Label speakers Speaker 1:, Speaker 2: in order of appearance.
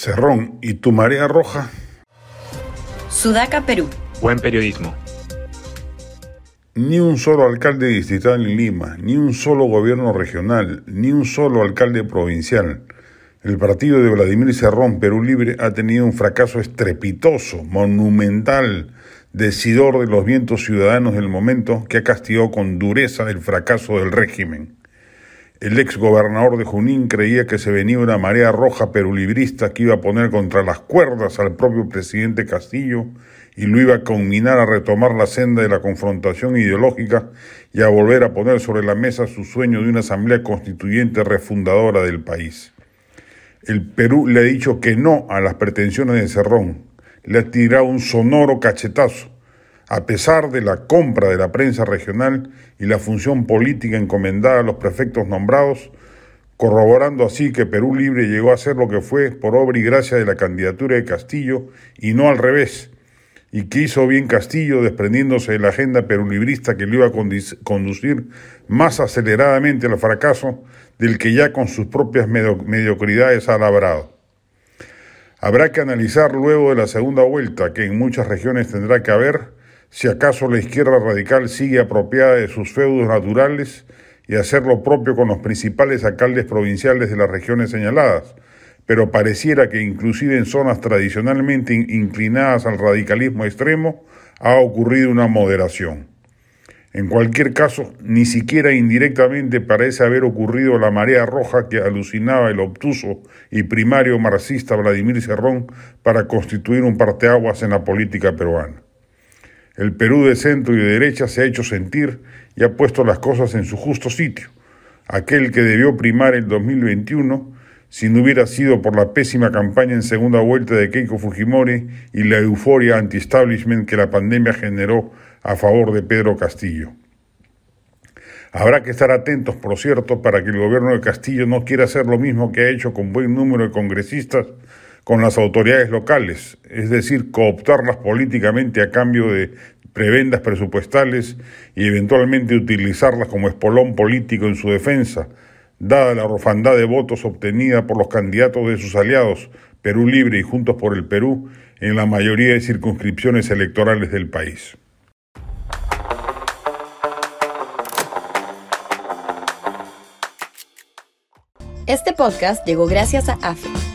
Speaker 1: Cerrón, ¿y tu marea roja?
Speaker 2: Sudaca, Perú.
Speaker 3: Buen periodismo.
Speaker 1: Ni un solo alcalde distrital en Lima, ni un solo gobierno regional, ni un solo alcalde provincial. El partido de Vladimir Cerrón, Perú Libre, ha tenido un fracaso estrepitoso, monumental, decidor de los vientos ciudadanos del momento que ha castigado con dureza el fracaso del régimen. El ex gobernador de Junín creía que se venía una marea roja perulibrista que iba a poner contra las cuerdas al propio presidente Castillo y lo iba a combinar a retomar la senda de la confrontación ideológica y a volver a poner sobre la mesa su sueño de una asamblea constituyente refundadora del país. El Perú le ha dicho que no a las pretensiones de Cerrón, le ha tirado un sonoro cachetazo a pesar de la compra de la prensa regional y la función política encomendada a los prefectos nombrados, corroborando así que Perú Libre llegó a ser lo que fue por obra y gracia de la candidatura de Castillo y no al revés, y que hizo bien Castillo desprendiéndose de la agenda perulibrista que le iba a conducir más aceleradamente al fracaso del que ya con sus propias mediocridades ha labrado. Habrá que analizar luego de la segunda vuelta, que en muchas regiones tendrá que haber, si acaso la izquierda radical sigue apropiada de sus feudos naturales y hacer lo propio con los principales alcaldes provinciales de las regiones señaladas, pero pareciera que inclusive en zonas tradicionalmente inclinadas al radicalismo extremo ha ocurrido una moderación. En cualquier caso, ni siquiera indirectamente parece haber ocurrido la marea roja que alucinaba el obtuso y primario marxista Vladimir Cerrón para constituir un parteaguas en la política peruana. El Perú de centro y de derecha se ha hecho sentir y ha puesto las cosas en su justo sitio. Aquel que debió primar el 2021 si no hubiera sido por la pésima campaña en segunda vuelta de Keiko Fujimori y la euforia anti-establishment que la pandemia generó a favor de Pedro Castillo. Habrá que estar atentos, por cierto, para que el gobierno de Castillo no quiera hacer lo mismo que ha hecho con buen número de congresistas con las autoridades locales, es decir, cooptarlas políticamente a cambio de prebendas presupuestales y eventualmente utilizarlas como espolón político en su defensa, dada la orfandad de votos obtenida por los candidatos de sus aliados, Perú Libre y Juntos por el Perú, en la mayoría de circunscripciones electorales del país.
Speaker 2: Este podcast llegó gracias a AFE,